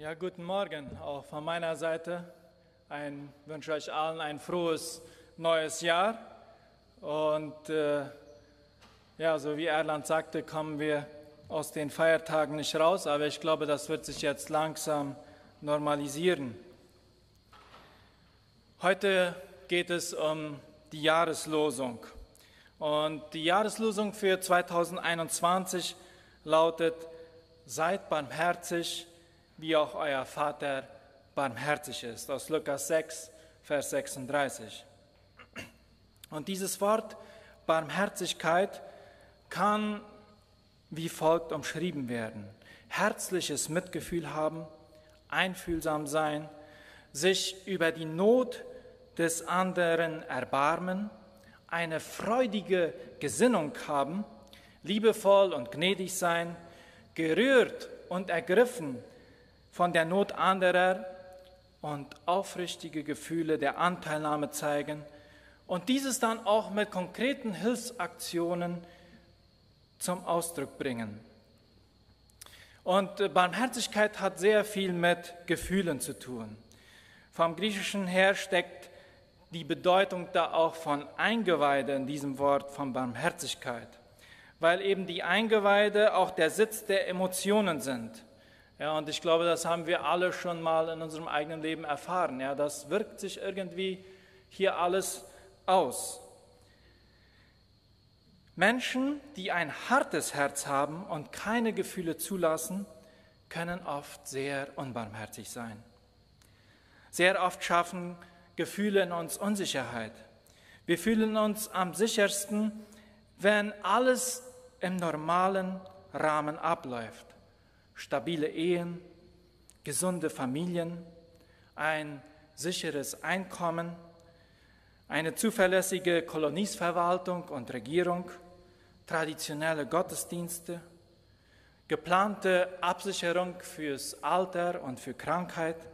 Ja, guten Morgen auch von meiner Seite. Ich wünsche euch allen ein frohes neues Jahr. Und äh, ja, so wie Erland sagte, kommen wir aus den Feiertagen nicht raus, aber ich glaube, das wird sich jetzt langsam normalisieren. Heute geht es um die Jahreslosung. Und die Jahreslosung für 2021 lautet, seid barmherzig, wie auch euer Vater barmherzig ist, aus Lukas 6, Vers 36. Und dieses Wort Barmherzigkeit kann wie folgt umschrieben werden. Herzliches Mitgefühl haben, einfühlsam sein, sich über die Not des anderen erbarmen, eine freudige Gesinnung haben, liebevoll und gnädig sein, gerührt und ergriffen von der Not anderer und aufrichtige Gefühle der Anteilnahme zeigen und dieses dann auch mit konkreten Hilfsaktionen zum Ausdruck bringen. Und äh, Barmherzigkeit hat sehr viel mit Gefühlen zu tun. Vom Griechischen her steckt die Bedeutung da auch von Eingeweide in diesem Wort von Barmherzigkeit, weil eben die Eingeweide auch der Sitz der Emotionen sind. Ja, und ich glaube, das haben wir alle schon mal in unserem eigenen Leben erfahren. Ja, das wirkt sich irgendwie hier alles aus. Menschen, die ein hartes Herz haben und keine Gefühle zulassen, können oft sehr unbarmherzig sein. Sehr oft schaffen Gefühle in uns Unsicherheit. Wir fühlen uns am sichersten, wenn alles im normalen Rahmen abläuft. Stabile Ehen, gesunde Familien, ein sicheres Einkommen, eine zuverlässige Koloniesverwaltung und Regierung, traditionelle Gottesdienste, geplante Absicherung fürs Alter und für Krankheit.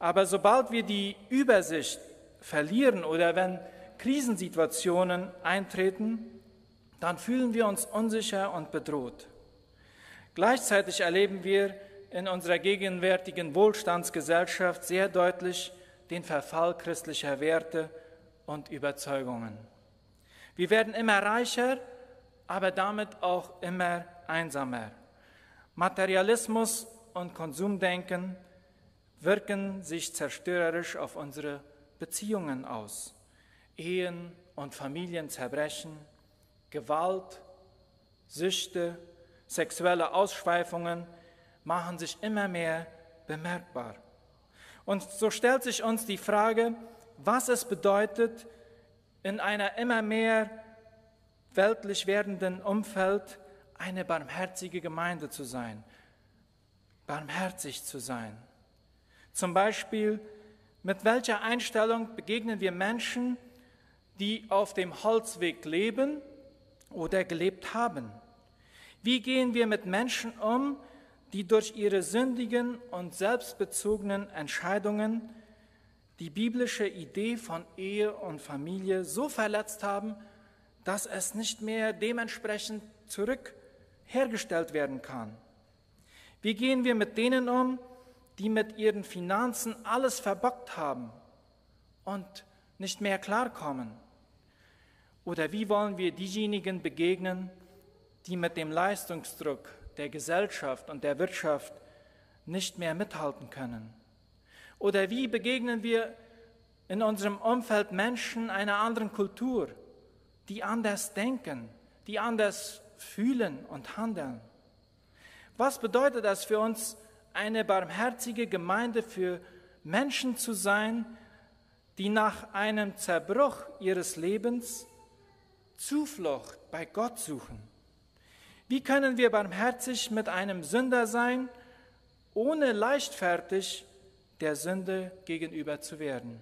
Aber sobald wir die Übersicht verlieren oder wenn Krisensituationen eintreten, dann fühlen wir uns unsicher und bedroht. Gleichzeitig erleben wir in unserer gegenwärtigen Wohlstandsgesellschaft sehr deutlich den Verfall christlicher Werte und Überzeugungen. Wir werden immer reicher aber damit auch immer einsamer. Materialismus und Konsumdenken wirken sich zerstörerisch auf unsere Beziehungen aus. Ehen und Familien zerbrechen, Gewalt, Süchte, sexuelle Ausschweifungen machen sich immer mehr bemerkbar. Und so stellt sich uns die Frage, was es bedeutet, in einer immer mehr weltlich werdenden Umfeld eine barmherzige Gemeinde zu sein, barmherzig zu sein. Zum Beispiel, mit welcher Einstellung begegnen wir Menschen, die auf dem Holzweg leben oder gelebt haben? Wie gehen wir mit Menschen um, die durch ihre sündigen und selbstbezogenen Entscheidungen die biblische Idee von Ehe und Familie so verletzt haben, dass es nicht mehr dementsprechend zurückhergestellt werden kann? Wie gehen wir mit denen um, die mit ihren Finanzen alles verbockt haben und nicht mehr klarkommen? Oder wie wollen wir diejenigen begegnen, die mit dem Leistungsdruck der Gesellschaft und der Wirtschaft nicht mehr mithalten können? Oder wie begegnen wir in unserem Umfeld Menschen einer anderen Kultur, die anders denken, die anders fühlen und handeln. Was bedeutet das für uns, eine barmherzige Gemeinde für Menschen zu sein, die nach einem Zerbruch ihres Lebens Zuflucht bei Gott suchen? Wie können wir barmherzig mit einem Sünder sein, ohne leichtfertig der Sünde gegenüber zu werden?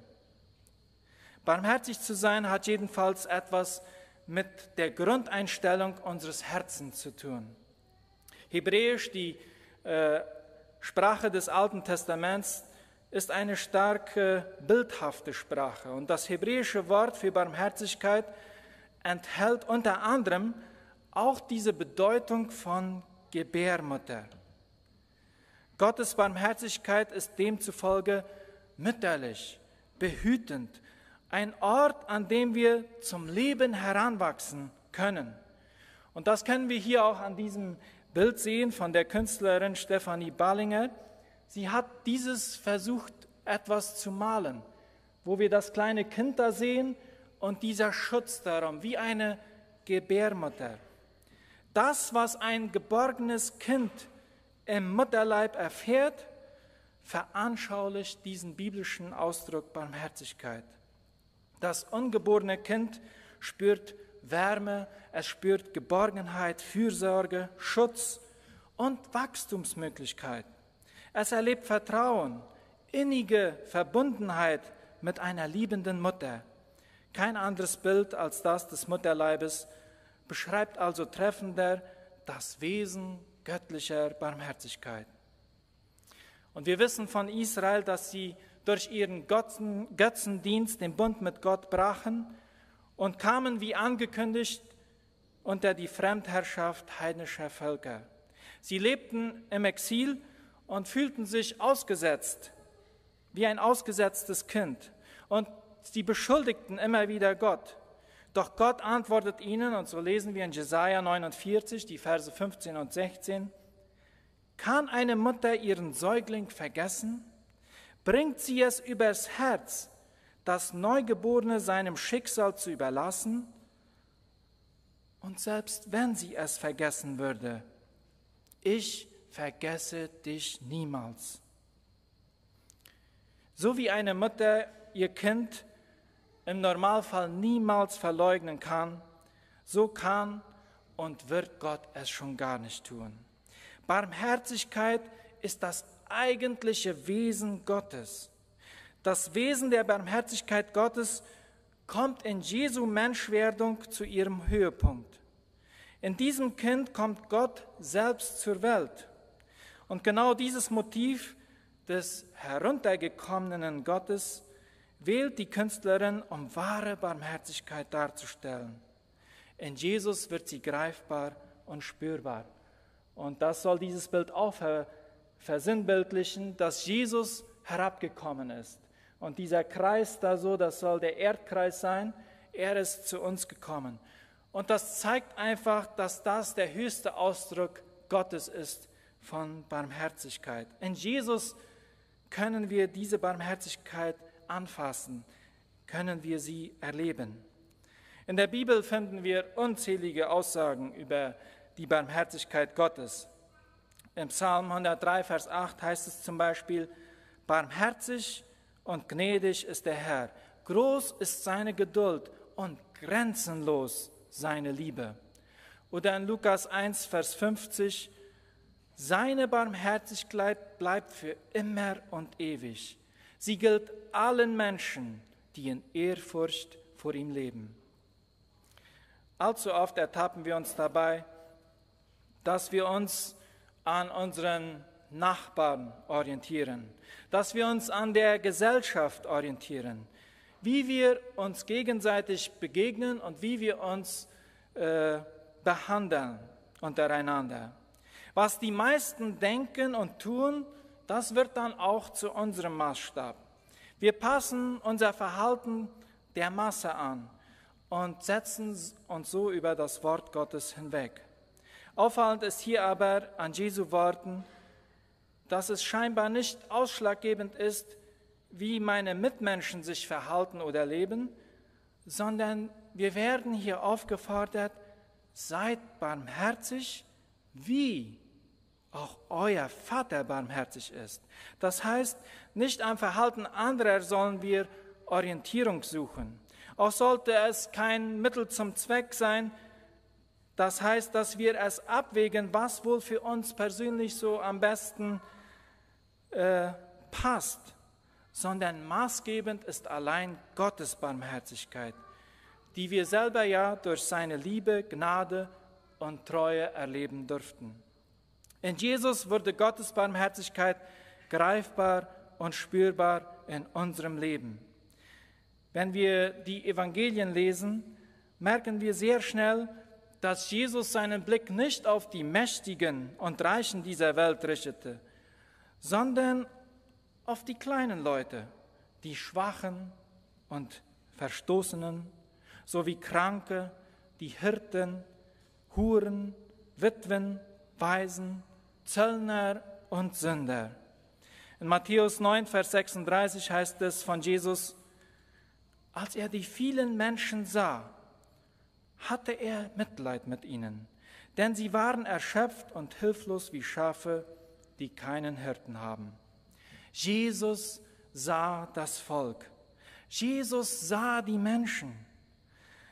Barmherzig zu sein hat jedenfalls etwas mit der Grundeinstellung unseres Herzens zu tun. Hebräisch, die äh, Sprache des Alten Testaments, ist eine starke bildhafte Sprache. Und das hebräische Wort für Barmherzigkeit enthält unter anderem auch diese Bedeutung von Gebärmutter. Gottes Barmherzigkeit ist demzufolge mütterlich, behütend, ein Ort, an dem wir zum Leben heranwachsen können. Und das können wir hier auch an diesem Bild sehen von der Künstlerin Stefanie Ballinger. Sie hat dieses versucht, etwas zu malen, wo wir das kleine Kind da sehen und dieser Schutz darum, wie eine Gebärmutter. Das, was ein geborgenes Kind im Mutterleib erfährt, veranschaulicht diesen biblischen Ausdruck Barmherzigkeit. Das ungeborene Kind spürt Wärme, es spürt Geborgenheit, Fürsorge, Schutz und Wachstumsmöglichkeit. Es erlebt Vertrauen, innige Verbundenheit mit einer liebenden Mutter. Kein anderes Bild als das des Mutterleibes beschreibt also treffender das Wesen göttlicher Barmherzigkeit. Und wir wissen von Israel, dass sie durch ihren Götzendienst den Bund mit Gott brachen und kamen wie angekündigt unter die Fremdherrschaft heidnischer Völker. Sie lebten im Exil und fühlten sich ausgesetzt, wie ein ausgesetztes Kind. Und sie beschuldigten immer wieder Gott. Doch Gott antwortet ihnen, und so lesen wir in Jesaja 49, die Verse 15 und 16, Kann eine Mutter ihren Säugling vergessen? Bringt sie es übers Herz, das Neugeborene seinem Schicksal zu überlassen? Und selbst wenn sie es vergessen würde, ich vergesse dich niemals. So wie eine Mutter ihr Kind im Normalfall niemals verleugnen kann, so kann und wird Gott es schon gar nicht tun. Barmherzigkeit ist das eigentliche Wesen Gottes. Das Wesen der Barmherzigkeit Gottes kommt in Jesu Menschwerdung zu ihrem Höhepunkt. In diesem Kind kommt Gott selbst zur Welt. Und genau dieses Motiv des heruntergekommenen Gottes wählt die Künstlerin, um wahre Barmherzigkeit darzustellen. In Jesus wird sie greifbar und spürbar. Und das soll dieses Bild auch versinnbildlichen, dass Jesus herabgekommen ist. Und dieser Kreis da so, das soll der Erdkreis sein. Er ist zu uns gekommen. Und das zeigt einfach, dass das der höchste Ausdruck Gottes ist von Barmherzigkeit. In Jesus können wir diese Barmherzigkeit anfassen, können wir sie erleben. In der Bibel finden wir unzählige Aussagen über die Barmherzigkeit Gottes. Im Psalm 103, Vers 8 heißt es zum Beispiel, barmherzig und gnädig ist der Herr, groß ist seine Geduld und grenzenlos seine Liebe. Oder in Lukas 1, Vers 50, seine Barmherzigkeit bleibt für immer und ewig. Sie gilt allen Menschen, die in Ehrfurcht vor ihm leben. Allzu oft ertappen wir uns dabei, dass wir uns an unseren Nachbarn orientieren, dass wir uns an der Gesellschaft orientieren, wie wir uns gegenseitig begegnen und wie wir uns äh, behandeln untereinander. Was die meisten denken und tun, das wird dann auch zu unserem Maßstab. Wir passen unser Verhalten der Masse an und setzen uns so über das Wort Gottes hinweg. Auffallend ist hier aber an Jesu Worten, dass es scheinbar nicht ausschlaggebend ist, wie meine Mitmenschen sich verhalten oder leben, sondern wir werden hier aufgefordert, seid barmherzig, wie auch euer Vater barmherzig ist. Das heißt, nicht am Verhalten anderer sollen wir Orientierung suchen. Auch sollte es kein Mittel zum Zweck sein. Das heißt, dass wir es abwägen, was wohl für uns persönlich so am besten äh, passt, sondern maßgebend ist allein Gottes Barmherzigkeit, die wir selber ja durch seine Liebe, Gnade und Treue erleben durften. In Jesus wurde Gottes Barmherzigkeit greifbar und spürbar in unserem Leben. Wenn wir die Evangelien lesen, merken wir sehr schnell, dass Jesus seinen Blick nicht auf die Mächtigen und Reichen dieser Welt richtete, sondern auf die kleinen Leute, die Schwachen und Verstoßenen, sowie Kranke, die Hirten, Huren, Witwen, Waisen, Zöllner und Sünder. In Matthäus 9, Vers 36 heißt es von Jesus, als er die vielen Menschen sah, hatte er Mitleid mit ihnen, denn sie waren erschöpft und hilflos wie Schafe, die keinen Hirten haben. Jesus sah das Volk. Jesus sah die Menschen.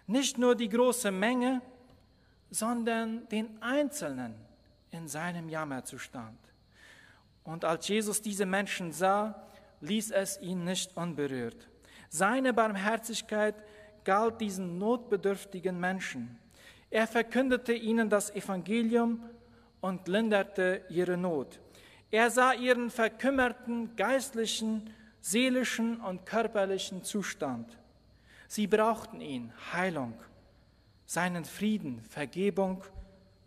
Nicht nur die große Menge, sondern den Einzelnen in seinem Jammerzustand. Und als Jesus diese Menschen sah, ließ es ihn nicht unberührt. Seine Barmherzigkeit galt diesen notbedürftigen Menschen. Er verkündete ihnen das Evangelium und linderte ihre Not. Er sah ihren verkümmerten geistlichen, seelischen und körperlichen Zustand. Sie brauchten ihn, Heilung, seinen Frieden, Vergebung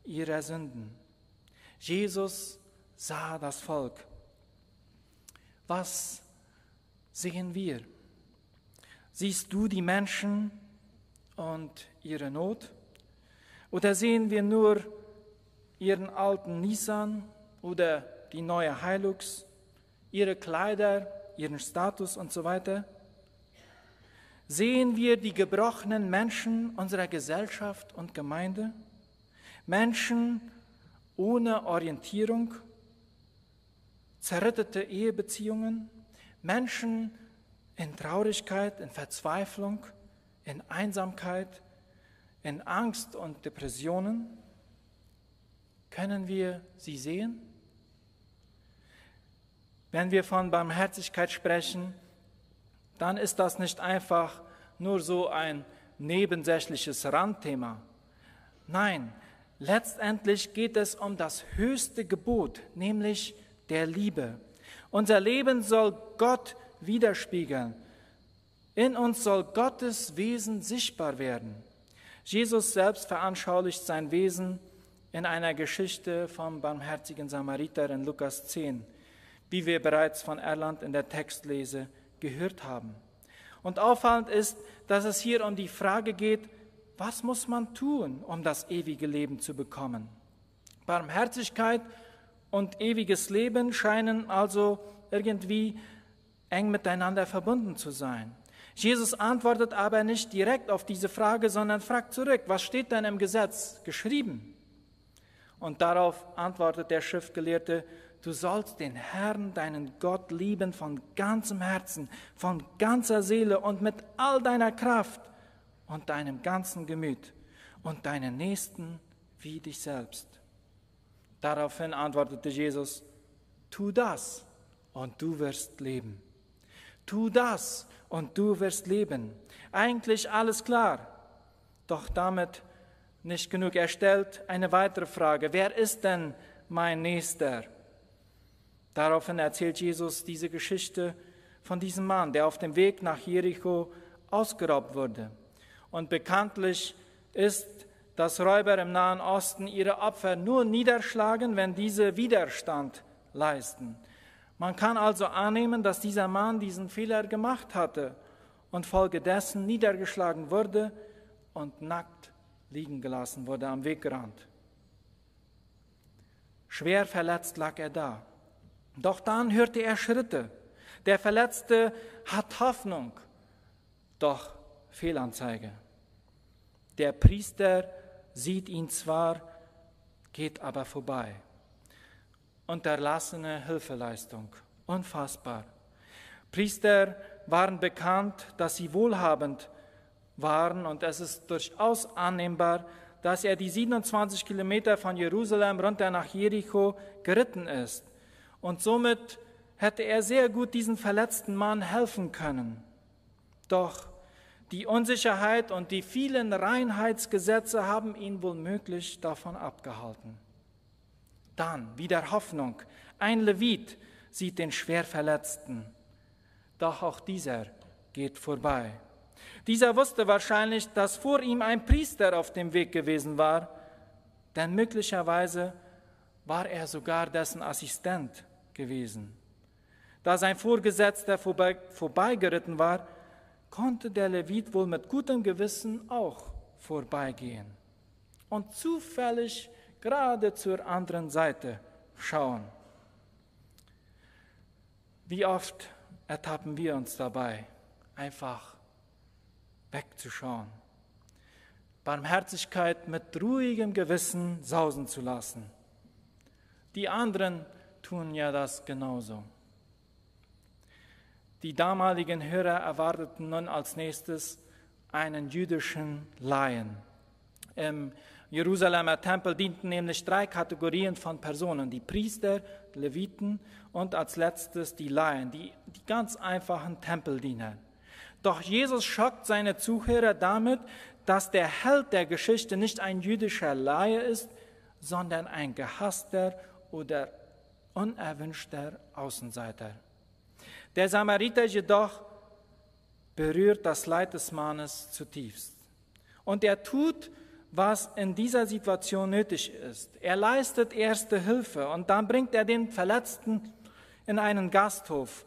ihrer Sünden. Jesus sah das Volk. Was sehen wir? Siehst du die Menschen und ihre Not? Oder sehen wir nur ihren alten Nissan oder die neue Hilux, ihre Kleider, ihren Status und so weiter? Sehen wir die gebrochenen Menschen unserer Gesellschaft und Gemeinde? Menschen ohne Orientierung, zerrüttete Ehebeziehungen, Menschen in Traurigkeit, in Verzweiflung, in Einsamkeit, in Angst und Depressionen? Können wir sie sehen? Wenn wir von Barmherzigkeit sprechen, dann ist das nicht einfach nur so ein nebensächliches Randthema. Nein, letztendlich geht es um das höchste Gebot, nämlich der Liebe. Unser Leben soll Gott widerspiegeln. In uns soll Gottes Wesen sichtbar werden. Jesus selbst veranschaulicht sein Wesen in einer Geschichte vom barmherzigen Samariter in Lukas 10, wie wir bereits von Erland in der Textlese gehört haben. Und auffallend ist, dass es hier um die Frage geht, was muss man tun, um das ewige Leben zu bekommen? Barmherzigkeit und ewiges Leben scheinen also irgendwie eng miteinander verbunden zu sein. Jesus antwortet aber nicht direkt auf diese Frage, sondern fragt zurück, was steht denn im Gesetz geschrieben? Und darauf antwortet der Schriftgelehrte, du sollst den Herrn, deinen Gott lieben von ganzem Herzen, von ganzer Seele und mit all deiner Kraft und deinem ganzen Gemüt und deinen Nächsten wie dich selbst. Daraufhin antwortete Jesus, tu das und du wirst leben. Tu das und du wirst leben. Eigentlich alles klar, doch damit nicht genug. Er stellt eine weitere Frage. Wer ist denn mein Nächster? Daraufhin erzählt Jesus diese Geschichte von diesem Mann, der auf dem Weg nach Jericho ausgeraubt wurde. Und bekanntlich ist, dass Räuber im Nahen Osten ihre Opfer nur niederschlagen, wenn diese Widerstand leisten. Man kann also annehmen, dass dieser Mann diesen Fehler gemacht hatte und folgedessen niedergeschlagen wurde und nackt liegen gelassen wurde am Wegrand. Schwer verletzt lag er da. Doch dann hörte er Schritte. Der Verletzte hat Hoffnung, doch Fehlanzeige. Der Priester sieht ihn zwar, geht aber vorbei. Unterlassene Hilfeleistung, unfassbar. Priester waren bekannt, dass sie wohlhabend waren und es ist durchaus annehmbar, dass er die 27 Kilometer von Jerusalem runter nach Jericho geritten ist. Und somit hätte er sehr gut diesen verletzten Mann helfen können. Doch die Unsicherheit und die vielen Reinheitsgesetze haben ihn womöglich davon abgehalten. Dann wieder Hoffnung. Ein Levit sieht den Schwerverletzten. Doch auch dieser geht vorbei. Dieser wusste wahrscheinlich, dass vor ihm ein Priester auf dem Weg gewesen war, denn möglicherweise war er sogar dessen Assistent gewesen. Da sein Vorgesetzter vorbei, vorbeigeritten war, konnte der Levit wohl mit gutem Gewissen auch vorbeigehen und zufällig gerade zur anderen Seite schauen. Wie oft ertappen wir uns dabei, einfach wegzuschauen, Barmherzigkeit mit ruhigem Gewissen sausen zu lassen. Die anderen tun ja das genauso. Die damaligen Hörer erwarteten nun als nächstes einen jüdischen Laien. Im Jerusalemer Tempel dienten nämlich drei Kategorien von Personen, die Priester, Leviten und als letztes die Laien, die, die ganz einfachen Tempeldiener. Doch Jesus schockt seine Zuhörer damit, dass der Held der Geschichte nicht ein jüdischer Laie ist, sondern ein gehasster oder unerwünschter Außenseiter. Der Samariter jedoch berührt das Leid des Mannes zutiefst. Und er tut, was in dieser Situation nötig ist. Er leistet erste Hilfe und dann bringt er den Verletzten in einen Gasthof,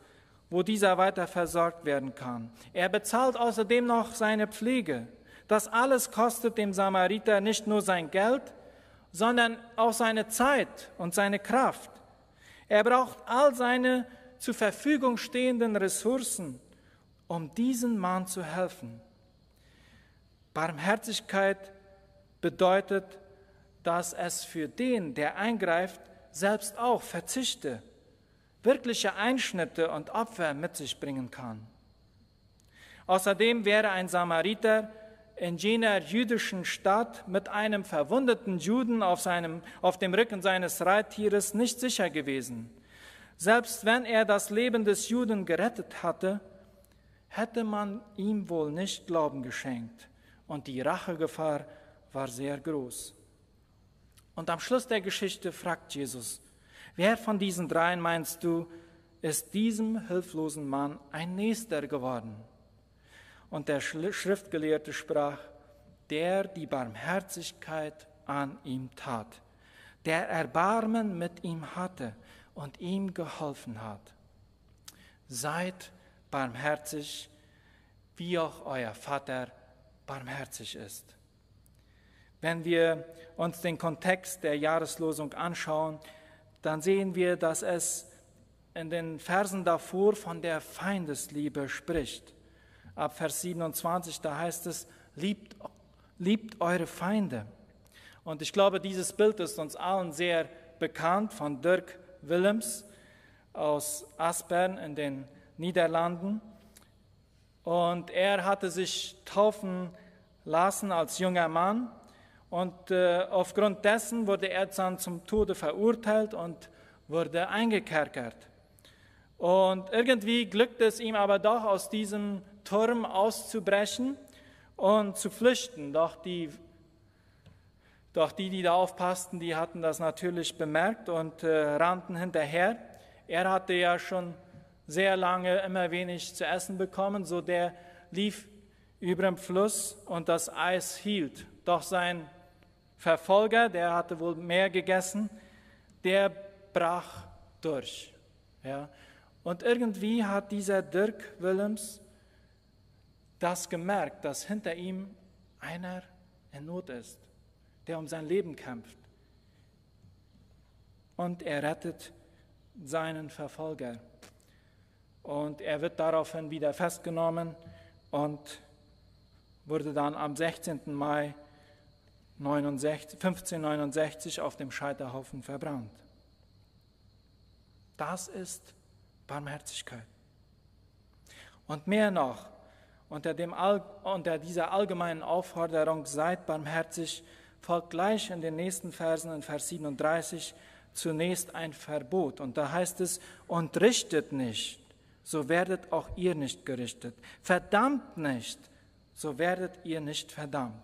wo dieser weiter versorgt werden kann. Er bezahlt außerdem noch seine Pflege. Das alles kostet dem Samariter nicht nur sein Geld, sondern auch seine Zeit und seine Kraft. Er braucht all seine zur Verfügung stehenden Ressourcen, um diesem Mann zu helfen. Barmherzigkeit bedeutet, dass es für den, der eingreift, selbst auch Verzichte, wirkliche Einschnitte und Opfer mit sich bringen kann. Außerdem wäre ein Samariter in jener jüdischen Stadt mit einem verwundeten Juden auf, seinem, auf dem Rücken seines Reittieres nicht sicher gewesen. Selbst wenn er das Leben des Juden gerettet hatte, hätte man ihm wohl nicht Glauben geschenkt und die Rachegefahr war sehr groß. Und am Schluss der Geschichte fragt Jesus, wer von diesen dreien meinst du, ist diesem hilflosen Mann ein Nächster geworden? Und der Schriftgelehrte sprach, der die Barmherzigkeit an ihm tat, der Erbarmen mit ihm hatte und ihm geholfen hat. Seid barmherzig, wie auch euer Vater barmherzig ist. Wenn wir uns den Kontext der Jahreslosung anschauen, dann sehen wir, dass es in den Versen davor von der Feindesliebe spricht. Ab Vers 27, da heißt es, liebt, liebt eure Feinde. Und ich glaube, dieses Bild ist uns allen sehr bekannt von Dirk Willems aus Aspern in den Niederlanden. Und er hatte sich taufen lassen als junger Mann. Und äh, aufgrund dessen wurde er dann zum Tode verurteilt und wurde eingekerkert. Und irgendwie glückte es ihm aber doch, aus diesem Turm auszubrechen und zu flüchten. Doch die doch die, die da aufpassten, die hatten das natürlich bemerkt und äh, rannten hinterher. Er hatte ja schon sehr lange immer wenig zu essen bekommen, so der lief über dem Fluss und das Eis hielt. Doch sein Verfolger, der hatte wohl mehr gegessen, der brach durch. Ja. Und irgendwie hat dieser Dirk Willems das gemerkt, dass hinter ihm einer in Not ist der um sein Leben kämpft. Und er rettet seinen Verfolger. Und er wird daraufhin wieder festgenommen und wurde dann am 16. Mai 1569 auf dem Scheiterhaufen verbrannt. Das ist Barmherzigkeit. Und mehr noch, unter, dem, unter dieser allgemeinen Aufforderung, seid barmherzig, folgt gleich in den nächsten Versen, in Vers 37, zunächst ein Verbot. Und da heißt es, und richtet nicht, so werdet auch ihr nicht gerichtet. Verdammt nicht, so werdet ihr nicht verdammt.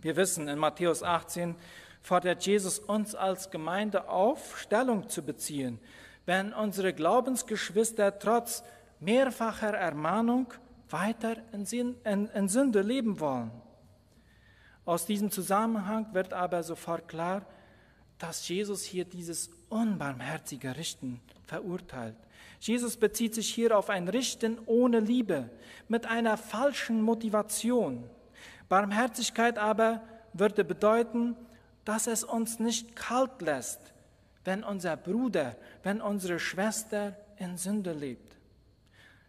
Wir wissen, in Matthäus 18 fordert Jesus uns als Gemeinde auf, Stellung zu beziehen, wenn unsere Glaubensgeschwister trotz mehrfacher Ermahnung weiter in, Sünde leben wollen. Aus diesem Zusammenhang wird aber sofort klar, dass Jesus hier dieses unbarmherzige Richten verurteilt. Jesus bezieht sich hier auf ein Richten ohne Liebe, mit einer falschen Motivation. Barmherzigkeit aber würde bedeuten, dass es uns nicht kalt lässt, wenn unser Bruder, wenn unsere Schwester in Sünde lebt.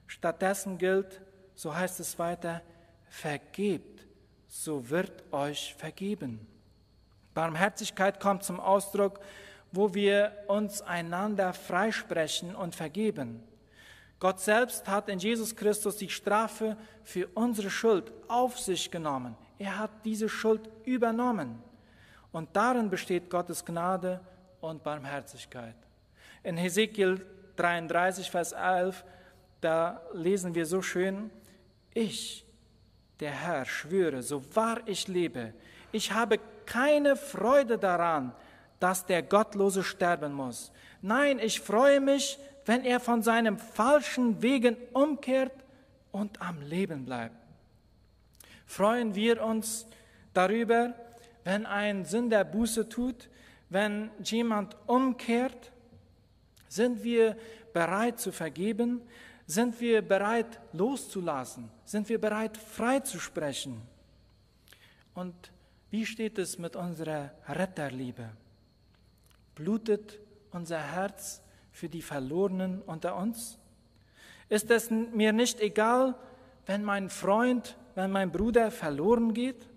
Stattdessen gilt, so heißt es weiter, vergebt, so wird euch vergeben. Barmherzigkeit kommt zum Ausdruck, wo wir uns einander freisprechen und vergeben. Gott selbst hat in Jesus Christus die Strafe für unsere Schuld auf sich genommen. Er hat diese Schuld übernommen. Und darin besteht Gottes Gnade und Barmherzigkeit. In Hesekiel 33, Vers 11, da lesen wir so schön, ich, der Herr, schwöre, so wahr ich lebe, ich habe keine Freude daran, dass der Gottlose sterben muss. Nein, ich freue mich, wenn er von seinem falschen Wegen umkehrt und am Leben bleibt. Freuen wir uns darüber, wenn ein Sünder Buße tut, wenn jemand umkehrt? Sind wir bereit zu vergeben? Sind wir bereit loszulassen? Sind wir bereit frei zu sprechen? Und wie steht es mit unserer Retterliebe? Blutet unser Herz für die Verlorenen unter uns? Ist es mir nicht egal, wenn mein Freund, wenn mein Bruder verloren geht?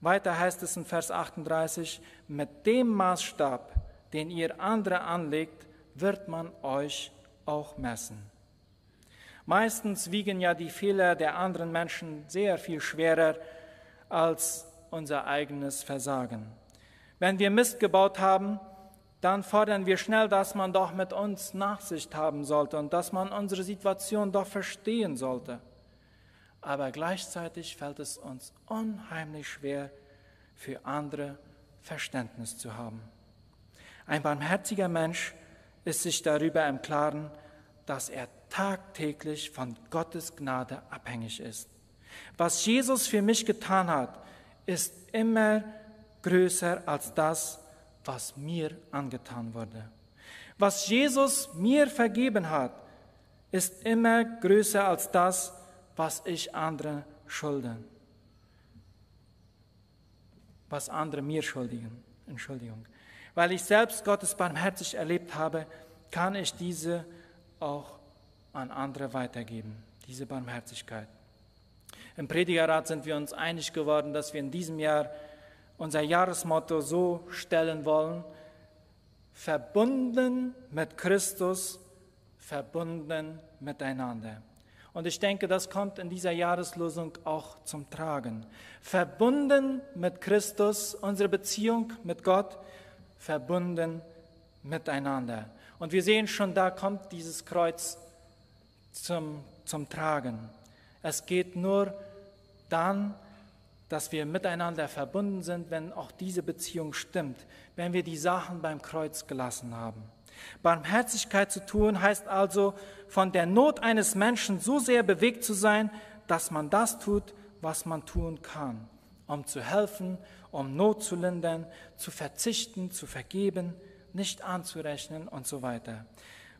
Weiter heißt es in Vers 38, mit dem Maßstab, den ihr andere anlegt, wird man euch auch messen. Meistens wiegen ja die Fehler der anderen Menschen sehr viel schwerer als unser eigenes Versagen. Wenn wir Mist gebaut haben, dann fordern wir schnell, dass man doch mit uns Nachsicht haben sollte und dass man unsere Situation doch verstehen sollte. Aber gleichzeitig fällt es uns unheimlich schwer, für andere Verständnis zu haben. Ein barmherziger Mensch ist sich darüber im Klaren, dass er tagtäglich von Gottes Gnade abhängig ist. Was Jesus für mich getan hat, ist immer größer als das, was mir angetan wurde. Was Jesus mir vergeben hat, ist immer größer als das, was ich anderen schulden. Was andere mir schuldigen. Entschuldigung. Weil ich selbst Gottes barmherzig erlebt habe, kann ich diese auch an andere weitergeben, diese Barmherzigkeit. Im Predigerrat sind wir uns einig geworden, dass wir in diesem Jahr unser Jahresmotto so stellen wollen, verbunden mit Christus, verbunden miteinander. Und ich denke, das kommt in dieser Jahreslosung auch zum Tragen. Verbunden mit Christus, unsere Beziehung mit Gott, verbunden miteinander. Und wir sehen schon, da kommt dieses Kreuz zum, zum Tragen. Es geht nur dann, dass wir miteinander verbunden sind, wenn auch diese Beziehung stimmt, wenn wir die Sachen beim Kreuz gelassen haben. Barmherzigkeit zu tun heißt also, von der Not eines Menschen so sehr bewegt zu sein, dass man das tut, was man tun kann, um zu helfen, um Not zu lindern, zu verzichten, zu vergeben, nicht anzurechnen und so weiter.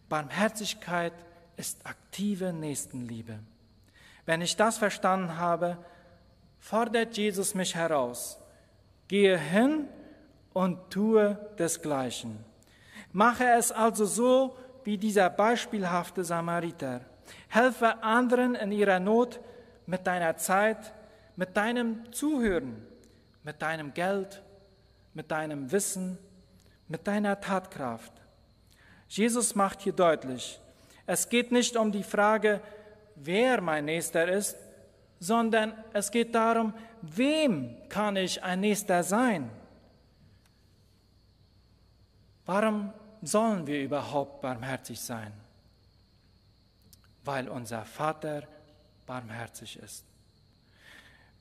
Barmherzigkeit ist aktive Nächstenliebe. Wenn ich das verstanden habe, fordert Jesus mich heraus. Gehe hin und tue desgleichen. Mache es also so wie dieser beispielhafte Samariter. Helfe anderen in ihrer Not mit deiner Zeit, mit deinem Zuhören, mit deinem Geld, mit deinem Wissen, mit deiner Tatkraft. Jesus macht hier deutlich, es geht nicht um die Frage, wer mein Nächster ist, sondern es geht darum, wem kann ich ein Nächster sein? Warum sollen wir überhaupt barmherzig sein? Weil unser Vater barmherzig ist.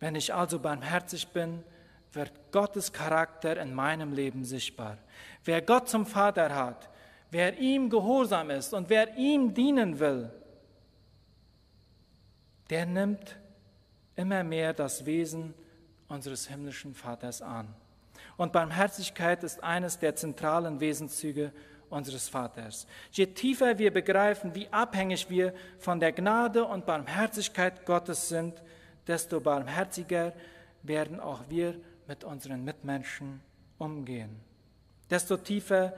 Wenn ich also barmherzig bin, wird Gottes Charakter in meinem Leben sichtbar. Wer Gott zum Vater hat, wer ihm gehorsam ist und wer ihm dienen will, der nimmt immer mehr das Wesen unseres himmlischen Vaters an. Und Barmherzigkeit ist eines der zentralen Wesenszüge unseres Vaters. Je tiefer wir begreifen, wie abhängig wir von der Gnade und Barmherzigkeit Gottes sind, desto barmherziger werden auch wir mit unseren Mitmenschen umgehen. Desto tiefer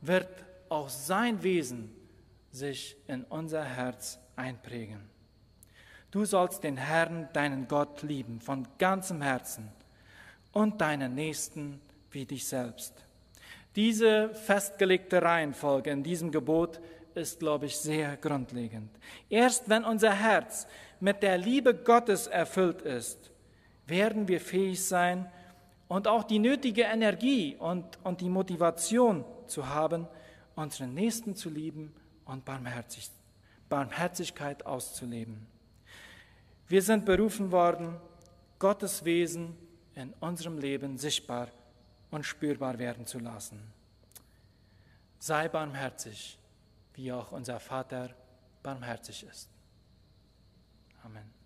wird auch sein Wesen sich in unser Herz einprägen. Du sollst den Herrn, deinen Gott, lieben von ganzem Herzen und deinen Nächsten wie dich selbst. Diese festgelegte Reihenfolge in diesem Gebot ist, glaube ich, sehr grundlegend. Erst wenn unser Herz mit der Liebe Gottes erfüllt ist, werden wir fähig sein und auch die nötige Energie und, und die Motivation zu haben, unseren Nächsten zu lieben und Barmherzig, Barmherzigkeit auszuleben. Wir sind berufen worden, Gottes Wesen in unserem Leben sichtbar und spürbar werden zu lassen. Sei barmherzig, wie auch unser Vater barmherzig ist. Amen.